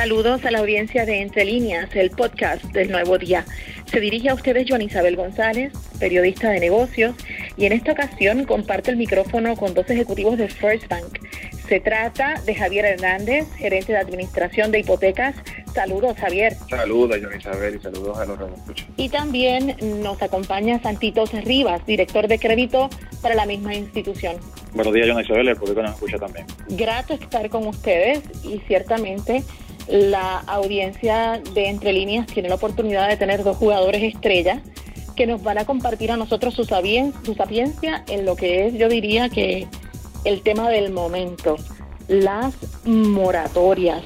Saludos a la audiencia de Entre Líneas, el podcast del Nuevo Día. Se dirige a ustedes Joan Isabel González, periodista de negocios, y en esta ocasión comparte el micrófono con dos ejecutivos de First Bank. Se trata de Javier Hernández, gerente de administración de hipotecas. Saludos, Javier. Saludos, Joan Isabel, y saludos a los radioescuchas. Y también nos acompaña Santitos Rivas, director de crédito para la misma institución. Buenos días, Joan Isabel, el público nos escucha también. Grato estar con ustedes y ciertamente la audiencia de Entre Líneas tiene la oportunidad de tener dos jugadores estrellas que nos van a compartir a nosotros su, su sapiencia en lo que es, yo diría que el tema del momento, las moratorias.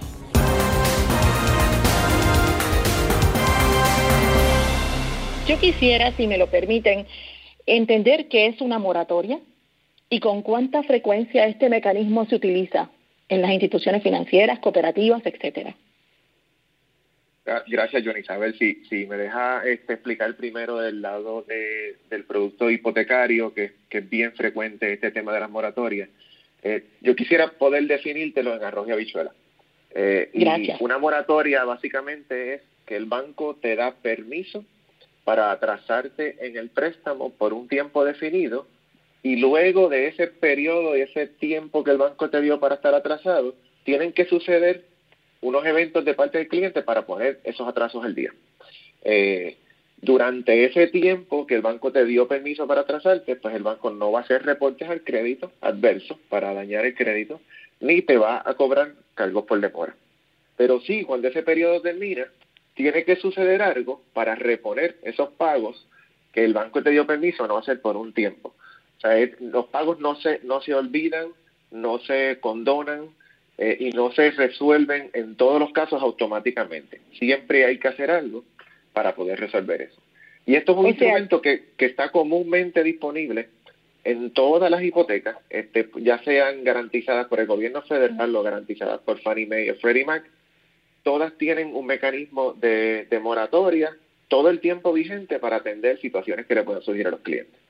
Yo quisiera, si me lo permiten, entender qué es una moratoria y con cuánta frecuencia este mecanismo se utiliza en las instituciones financieras, cooperativas, etcétera. Gracias, John Isabel. Si, si me deja este, explicar primero del lado del producto hipotecario, que, es bien frecuente este tema de las moratorias, eh, yo quisiera poder definírtelo en arroz y habichuela. Eh, y una moratoria básicamente es que el banco te da permiso para atrasarte en el préstamo por un tiempo definido y luego de ese periodo y ese tiempo que el banco te dio para estar atrasado, tienen que suceder unos eventos de parte del cliente para poner esos atrasos al día. Eh, durante ese tiempo que el banco te dio permiso para atrasarte, pues el banco no va a hacer reportes al crédito adverso para dañar el crédito, ni te va a cobrar cargos por demora. Pero sí, cuando ese periodo termina, tiene que suceder algo para reponer esos pagos que el banco te dio permiso no hacer por un tiempo los pagos no se, no se olvidan, no se condonan eh, y no se resuelven en todos los casos automáticamente. Siempre hay que hacer algo para poder resolver eso. Y esto es un instrumento que, que está comúnmente disponible en todas las hipotecas, este, ya sean garantizadas por el gobierno federal o garantizadas por Fannie Mae o Freddie Mac, todas tienen un mecanismo de, de moratoria todo el tiempo vigente para atender situaciones que le puedan surgir a los clientes.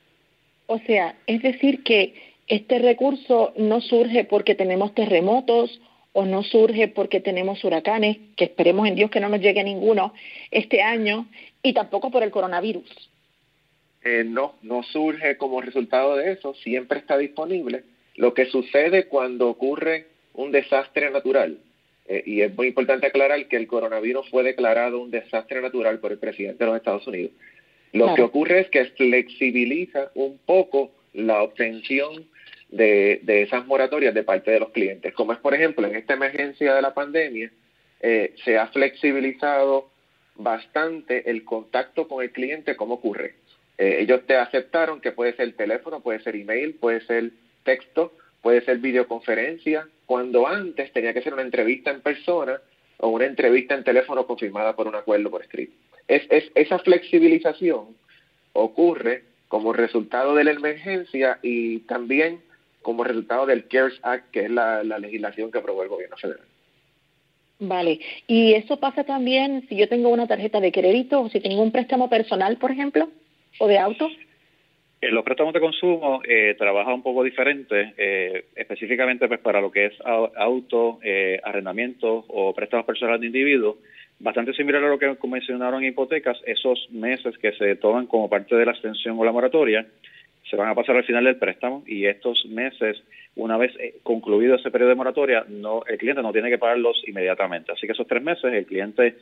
O sea, es decir que este recurso no surge porque tenemos terremotos o no surge porque tenemos huracanes, que esperemos en Dios que no nos llegue ninguno este año, y tampoco por el coronavirus. Eh, no, no surge como resultado de eso, siempre está disponible. Lo que sucede cuando ocurre un desastre natural, eh, y es muy importante aclarar que el coronavirus fue declarado un desastre natural por el presidente de los Estados Unidos. Lo que ocurre es que flexibiliza un poco la obtención de, esas moratorias de parte de los clientes. Como es, por ejemplo, en esta emergencia de la pandemia, eh, se ha flexibilizado bastante el contacto con el cliente, ¿cómo ocurre? Eh, ellos te aceptaron que puede ser teléfono, puede ser email, puede ser texto, puede ser videoconferencia, cuando antes tenía que ser una entrevista en persona o una entrevista en teléfono confirmada por un acuerdo por escrito. Es, esa flexibilización ocurre como resultado de la emergencia y también como resultado del CARES Act, que es la, legislación que aprobó el gobierno federal. Vale, y eso pasa también si yo tengo una tarjeta de crédito o si tengo un préstamo personal, por ejemplo, o de auto. Eh, los préstamos de consumo eh, trabaja un poco diferente, eh, específicamente pues para lo que es auto, eh, arrendamiento o préstamos personales de individuos bastante similar a lo que mencionaron en hipotecas, esos meses que se toman como parte de la extensión o la moratoria se van a pasar al final del préstamo y estos meses, una vez eh, concluido ese periodo de moratoria, no el cliente no tiene que pagarlos inmediatamente. Así que esos tres meses, el cliente,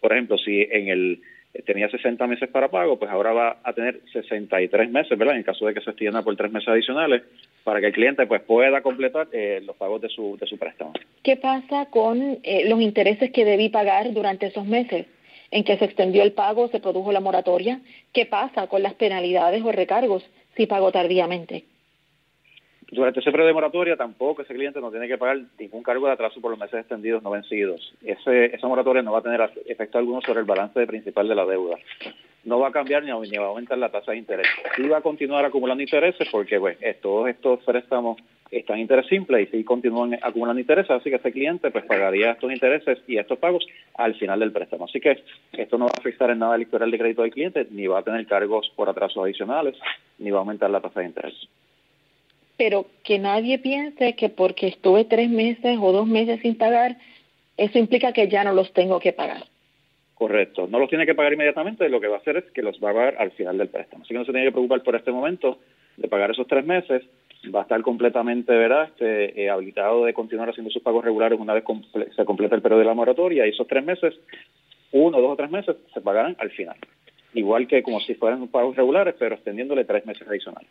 por ejemplo, si en el tenía 60 meses para pago, pues ahora va a tener 63 meses, ¿verdad? En caso de que se extienda por tres meses adicionales, para que el cliente pues pueda completar eh, los pagos de su, de su préstamo. ¿Qué pasa con eh, los intereses que debí pagar durante esos meses? en que se extendió el pago, se produjo la moratoria. ¿Qué pasa con las penalidades o recargos si pago tardíamente? Durante ese periodo de moratoria tampoco ese cliente no tiene que pagar ningún cargo de atraso por los meses extendidos no vencidos. Ese, esa moratoria no va a tener efecto alguno sobre el balance principal de la deuda. No va a cambiar ni, va a aumentar la tasa de interés. Sí va a continuar acumulando intereses porque pues, todos estos préstamos están en interés simple y sí continúan acumulando intereses, así que ese cliente pues pagaría estos intereses y estos pagos al final del préstamo. Así que esto no va a afectar en nada el historial de crédito del cliente, ni va a tener cargos por atrasos adicionales, ni va a aumentar la tasa de interés pero que nadie piense que porque estuve tres meses o dos meses sin pagar, eso implica que ya no los tengo que pagar. Correcto, no los tiene que pagar inmediatamente, lo que va a hacer es que los va a pagar al final del préstamo. Así que no se tiene que preocupar por este momento de pagar esos tres meses, va a estar completamente ¿verdad? Este, eh, habilitado de continuar haciendo sus pagos regulares una vez se completa el periodo de la moratoria y esos tres meses, uno, dos o tres meses, se pagarán al final. Igual que como si fueran pagos regulares, pero extendiéndole tres meses adicionales.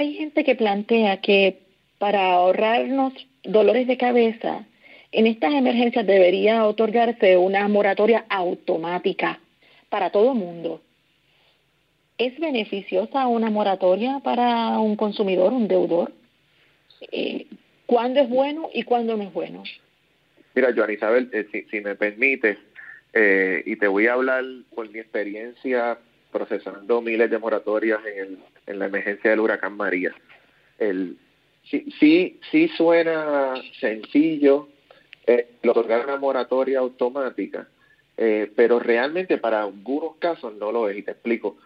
Hay gente que plantea que para ahorrarnos dolores de cabeza, en estas emergencias debería otorgarse una moratoria automática para todo mundo. ¿Es beneficiosa una moratoria para un consumidor, un deudor? Eh, ¿Cuándo es bueno y cuándo no es bueno? Mira, Joan Isabel, eh, si, me permite, eh, y te voy a hablar por mi experiencia procesando miles de moratorias en, en la emergencia del huracán María. El, sí, sí, sí suena sencillo, eh, otorgar una moratoria automática, eh, pero realmente para algunos casos no lo es, y te explico.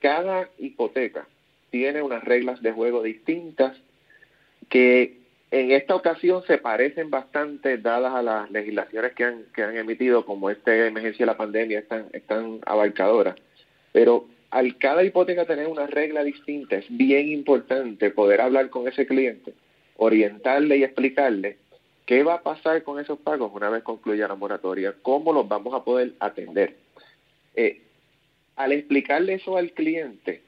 Cada hipoteca tiene unas reglas de juego distintas que en esta ocasión se parecen bastante dadas a las legislaciones que han, que han emitido, como esta emergencia de la pandemia, están, están abarcadoras. Pero al cada hipoteca tener una regla distinta, es bien importante poder hablar con ese cliente, orientarle y explicarle ¿Qué va a pasar con esos pagos una vez concluya la moratoria? ¿Cómo los vamos a poder atender? Eh, al explicarle eso al cliente,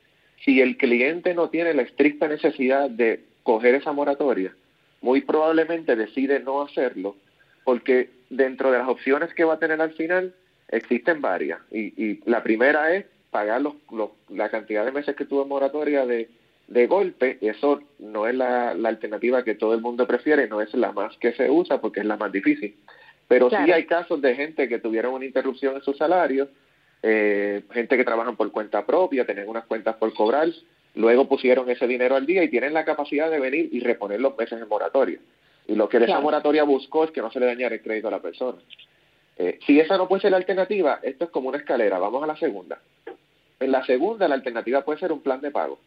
si el cliente no tiene la estricta necesidad de coger esa moratoria, muy probablemente decide no hacerlo, porque dentro de las opciones que va a tener al final existen varias. Y, la primera es pagar los, la cantidad de meses que tuvo en moratoria de de golpe, eso no es la, alternativa que todo el mundo prefiere, no es la más que se usa porque es la más difícil. Pero sí hay casos de gente que tuvieron una interrupción en su salario, eh, gente que trabajan por cuenta propia, tienen unas cuentas por cobrar, luego pusieron ese dinero al día y tienen la capacidad de venir y reponer los meses en moratoria. Y lo que esa moratoria buscó es que no se le dañara el crédito a la persona. Eh, si esa no puede ser la alternativa, esto es como una escalera. Vamos a la segunda. En la segunda, la alternativa puede ser un plan de pago.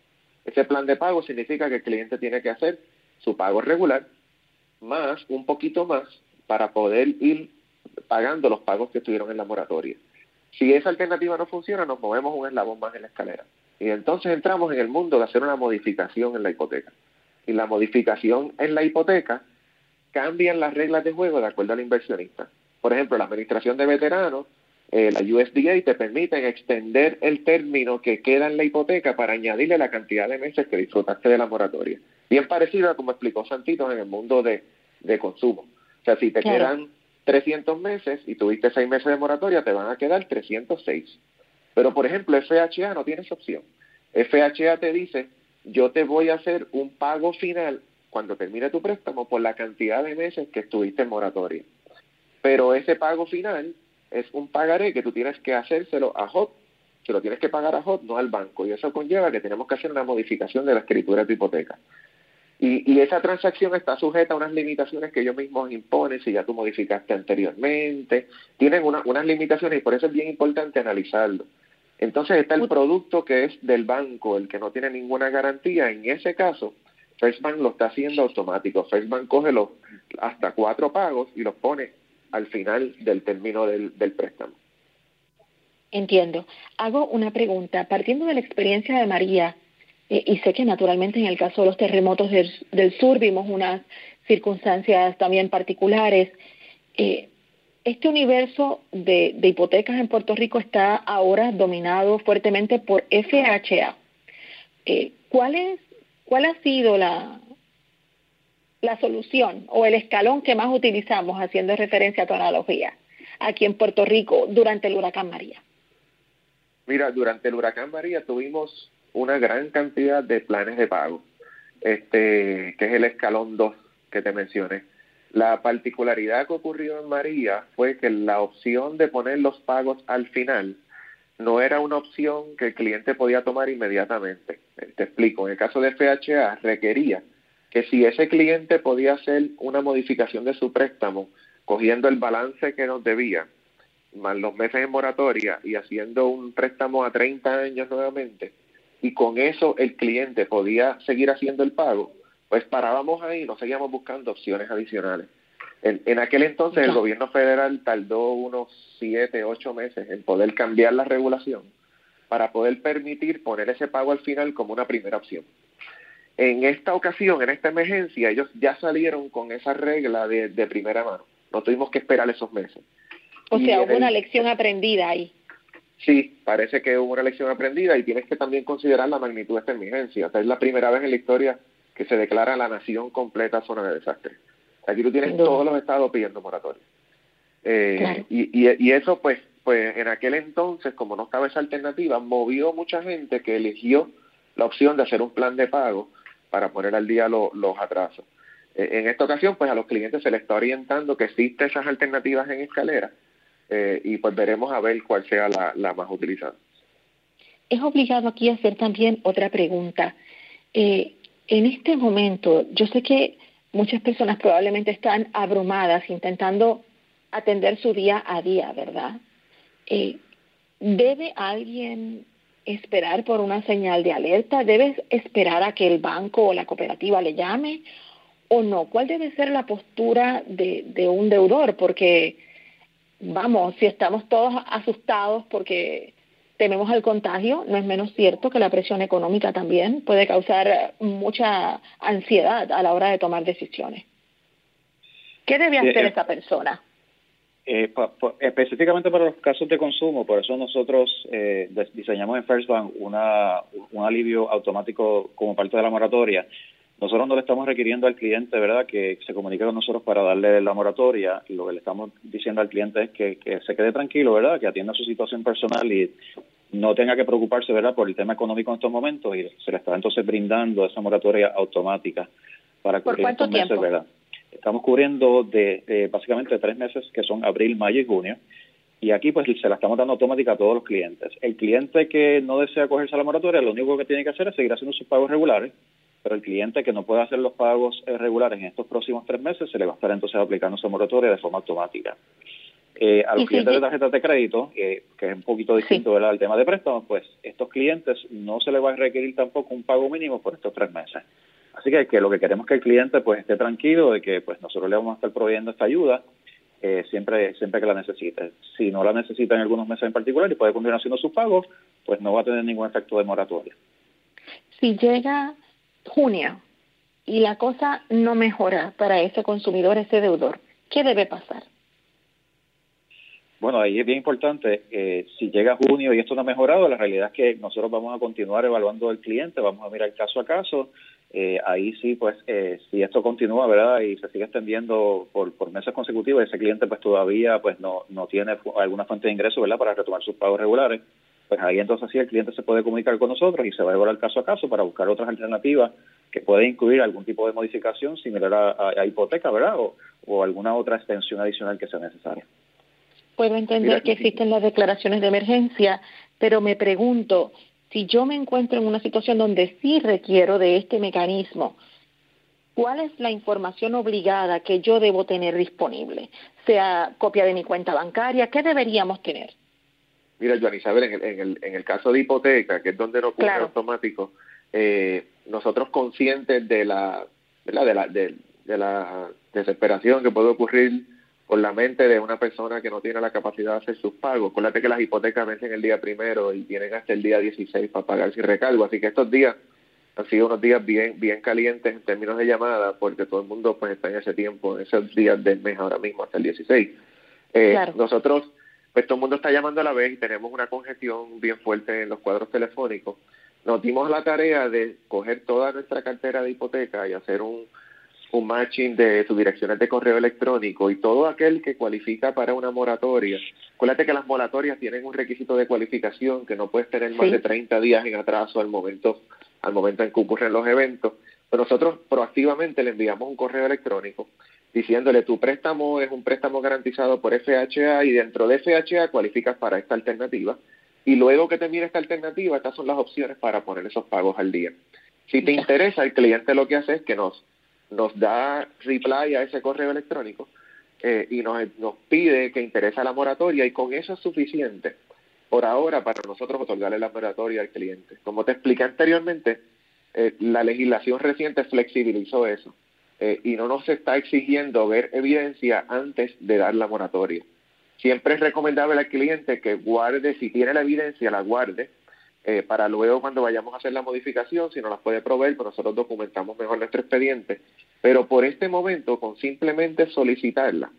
Ese plan de pago significa que el cliente tiene que hacer su pago regular más un poquito más para poder ir pagando los pagos que estuvieron en la moratoria. Si esa alternativa no funciona, nos movemos un eslabón más en la escalera. Y entonces entramos en el mundo de hacer una modificación en la hipoteca. Y la modificación en la hipoteca cambian las reglas de juego de acuerdo al inversionista. Por ejemplo, la administración de veteranos eh, la USDA te permiten extender el término que queda en la hipoteca para añadirle la cantidad de meses que disfrutaste de la moratoria. Bien parecido a como explicó Santitos en el mundo de, consumo. O sea, si te quedan 300 meses y tuviste 6 meses de moratoria, te van a quedar 306. Pero, por ejemplo, FHA no tiene esa opción. FHA te dice, yo te voy a hacer un pago final cuando termine tu préstamo por la cantidad de meses que estuviste en moratoria. Pero ese pago final es un pagaré que tú tienes que hacérselo a HOT, que lo tienes que pagar a HOT, no al banco. Y eso conlleva que tenemos que hacer una modificación de la escritura de tu hipoteca. Y, esa transacción está sujeta a unas limitaciones que ellos mismos imponen si ya tú modificaste anteriormente. Tienen unas limitaciones y por eso es bien importante analizarlo. Entonces está el producto que es del banco, el que no tiene ninguna garantía. En ese caso, First Bank lo está haciendo automático. First Bank coge los hasta cuatro pagos y los pone al final del término del, préstamo. Entiendo. Hago una pregunta. Partiendo de la experiencia de María, eh, y sé que naturalmente en el caso de los terremotos del, sur vimos unas circunstancias también particulares, eh, este universo de, hipotecas en Puerto Rico está ahora dominado fuertemente por FHA. Eh, ¿cuál, es, ¿Cuál ha sido la, la solución o el escalón que más utilizamos haciendo referencia a tu analogía aquí en Puerto Rico durante el huracán María? Mira, durante el huracán María tuvimos una gran cantidad de planes de pago, este, que es el escalón 2 que te mencioné. La particularidad que ocurrió en María fue que la opción de poner los pagos al final no era una opción que el cliente podía tomar inmediatamente. Te explico, en el caso de FHA requería que si ese cliente podía hacer una modificación de su préstamo, cogiendo el balance que nos debía, más los meses en moratoria y haciendo un préstamo a 30 años nuevamente, y con eso el cliente podía seguir haciendo el pago, pues parábamos ahí y no seguíamos buscando opciones adicionales. En, aquel entonces el gobierno federal tardó unos siete, ocho meses en poder cambiar la regulación para poder permitir poner ese pago al final como una primera opción. En esta ocasión, en esta emergencia, ellos ya salieron con esa regla de, primera mano. No tuvimos que esperar esos meses. O sea, hubo una lección aprendida ahí. Sí, parece que hubo una lección aprendida y tienes que también considerar la magnitud de esta emergencia. es la primera vez en la historia que se declara la nación completa zona de desastre. Aquí tú tienes todos los estados pidiendo moratoria. Eh, y, y, eso, pues, pues en aquel entonces, como no estaba esa alternativa, movió mucha gente que eligió la opción de hacer un plan de pago para poner al día los atrasos. Eh, en esta ocasión, pues a los clientes se les está orientando que existen esas alternativas en escalera eh, y pues veremos a ver cuál sea la, más utilizada. Es obligado aquí hacer también otra pregunta. Eh, en este momento, yo sé que muchas personas probablemente están abrumadas intentando atender su día a día, ¿verdad? Eh, ¿Debe alguien esperar por una señal de alerta? ¿Debes esperar a que el banco o la cooperativa le llame? ¿O no? ¿Cuál debe ser la postura de, de un deudor? Porque vamos, si estamos todos asustados porque tememos al contagio, no es menos cierto que la presión económica también puede causar mucha ansiedad a la hora de tomar decisiones. ¿Qué debe hacer esa persona? Eh, específicamente para los casos de consumo, por eso nosotros eh, diseñamos en First Bank una, un alivio automático como parte de la moratoria, nosotros no le estamos requiriendo al cliente, ¿verdad?, que se comunique con nosotros para darle la moratoria. Lo que le estamos diciendo al cliente es que, se quede tranquilo, ¿verdad?, que atienda su situación personal y no tenga que preocuparse, ¿verdad?, por el tema económico en estos momentos y se le está entonces brindando esa moratoria automática para cubrir estos meses, ¿verdad? Estamos cubriendo de, básicamente tres meses que son abril, mayo y junio. Y aquí pues se la estamos dando automática a todos los clientes. El cliente que no desea cogerse a la moratoria, lo único que tiene que hacer es seguir haciendo sus pagos regulares pero el cliente que no pueda hacer los pagos eh, regulares en estos próximos tres meses se le va a estar entonces aplicando esa moratoria de forma automática. Eh, a los clientes de tarjetas de crédito, que es un poquito distinto al tema de préstamos, pues estos clientes no se les va a requerir tampoco un pago mínimo por estos tres meses. Así que, que lo que queremos es que el cliente pues esté tranquilo de que pues nosotros le vamos a estar proveyendo esta ayuda eh, siempre siempre que la necesite. Si no la necesita en algunos meses en particular y puede continuar haciendo sus pagos, pues no va a tener ningún efecto de moratoria. Si llega junio y la cosa no mejora para ese consumidor, ese deudor, ¿qué debe pasar? Bueno, ahí es bien importante, eh, si llega junio y esto no ha mejorado, la realidad es que nosotros vamos a continuar evaluando al cliente, vamos a mirar caso a caso, eh, ahí sí, pues, eh, si esto continúa, ¿verdad? Y se sigue extendiendo por, por meses consecutivos, ese cliente pues todavía pues no, no tiene alguna fuente de ingreso, ¿verdad? Para retomar sus pagos regulares, pues ahí entonces sí el cliente se puede comunicar con nosotros y se va a evaluar caso a caso para buscar otras alternativas que puede incluir algún tipo de modificación similar a, hipoteca, ¿verdad? O, alguna otra extensión adicional que sea necesaria. Puedo entender que existen las declaraciones de emergencia, pero me pregunto, si yo me encuentro en una situación donde sí requiero de este mecanismo, ¿cuál es la información obligada que yo debo tener disponible? Sea copia de mi cuenta bancaria, ¿qué deberíamos tener? Mira, Joan Isabel, en el, en el, en el caso de hipoteca, que es donde no ocurre automático, eh, nosotros conscientes de la, de la, de, la desesperación que puede ocurrir por la mente de una persona que no tiene la capacidad de hacer sus pagos. Acuérdate que las hipotecas vencen el día primero y tienen hasta el día 16 para pagar sin recargo. Así que estos días han sido unos días bien bien calientes en términos de llamada porque todo el mundo pues está en ese tiempo, en esos días del mes ahora mismo hasta el 16. Eh, Nosotros pues todo el mundo está llamando a la vez y tenemos una congestión bien fuerte en los cuadros telefónicos. Nos dimos la tarea de coger toda nuestra cartera de hipoteca y hacer un, un matching de sus direcciones de correo electrónico y todo aquel que cualifica para una moratoria. Acuérdate que las moratorias tienen un requisito de cualificación que no puedes tener más de 30 días en atraso al momento al momento en que ocurren los eventos. Pero nosotros proactivamente le enviamos un correo electrónico diciéndole tu préstamo es un préstamo garantizado por FHA y dentro de FHA cualificas para esta alternativa y luego que te mire esta alternativa, estas son las opciones para poner esos pagos al día. Si te interesa, el cliente lo que hace es que nos, nos da reply a ese correo electrónico eh, y nos, nos pide que interesa la moratoria y con eso es suficiente por ahora para nosotros otorgarle la moratoria al cliente. Como te expliqué anteriormente, eh, la legislación reciente flexibilizó eso eh, y no nos está exigiendo ver evidencia antes de dar la moratoria. Siempre es recomendable al cliente que guarde, si tiene la evidencia, la guarde, eh, para luego cuando vayamos a hacer la modificación, si no las puede proveer, pues nosotros documentamos mejor nuestro expediente. Pero por este momento, con simplemente solicitarla,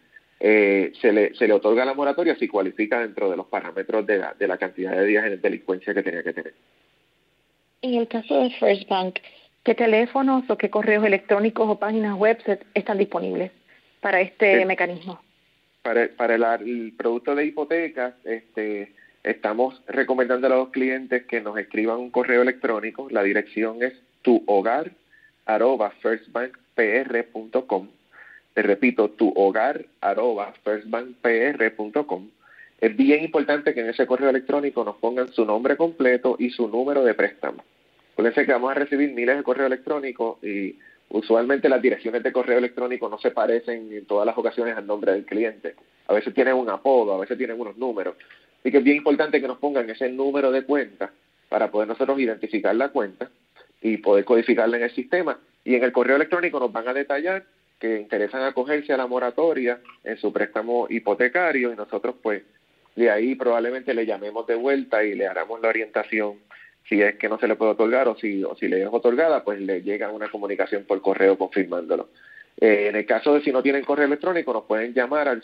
eh, se, le, se le otorga la moratoria si cualifica dentro de los parámetros de la, de la cantidad de días en delincuencia que tenía que tener. En el caso de First Bank, ¿qué teléfonos o qué correos electrónicos o páginas web están disponibles para este mecanismo? Para, para el, producto de hipotecas, este, estamos recomendando a los clientes que nos escriban un correo electrónico. La dirección es arroba firstbankpr.com te repito, tu hogar. Es bien importante que en ese correo electrónico nos pongan su nombre completo y su número de préstamo. Acuérdense que vamos a recibir miles de correos electrónicos y usualmente las direcciones de correo electrónico no se parecen en todas las ocasiones al nombre del cliente. A veces tienen un apodo, a veces tienen unos números. Así que es bien importante que nos pongan ese número de cuenta para poder nosotros identificar la cuenta y poder codificarla en el sistema. Y en el correo electrónico nos van a detallar que interesan acogerse a la moratoria en su préstamo hipotecario y nosotros pues de ahí probablemente le llamemos de vuelta y le haremos la orientación si es que no se le puede otorgar o si, o si le es otorgada, pues le llega una comunicación por correo confirmándolo. Eh, en el caso de si no tienen correo electrónico, nos pueden llamar al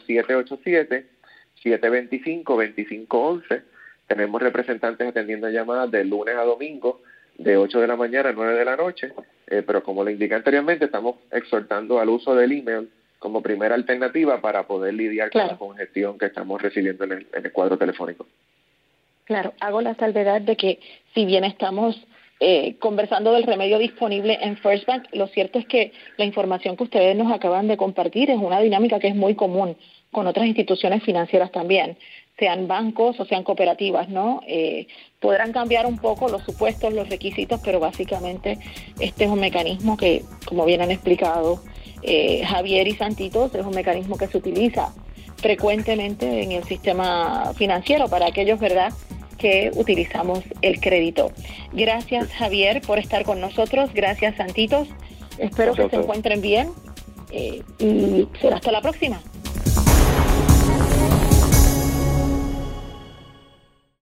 787-725-2511. Tenemos representantes atendiendo llamadas de lunes a domingo de 8 de la mañana a 9 de la noche, eh, pero como le indiqué anteriormente, estamos exhortando al uso del email como primera alternativa para poder lidiar con la congestión que estamos recibiendo en el, en el cuadro telefónico. Claro, hago la salvedad de que si bien estamos eh, conversando del remedio disponible en First Bank, lo cierto es que la información que ustedes nos acaban de compartir es una dinámica que es muy común con otras instituciones financieras también sean bancos o sean cooperativas, ¿no? Eh, podrán cambiar un poco los supuestos, los requisitos, pero básicamente este es un mecanismo que, como bien han explicado eh, Javier y Santitos, es un mecanismo que se utiliza frecuentemente en el sistema financiero para aquellos, ¿verdad?, que utilizamos el crédito. Gracias, Javier, por estar con nosotros. Gracias, Santitos. Espero que se encuentren bien eh, y será hasta la próxima.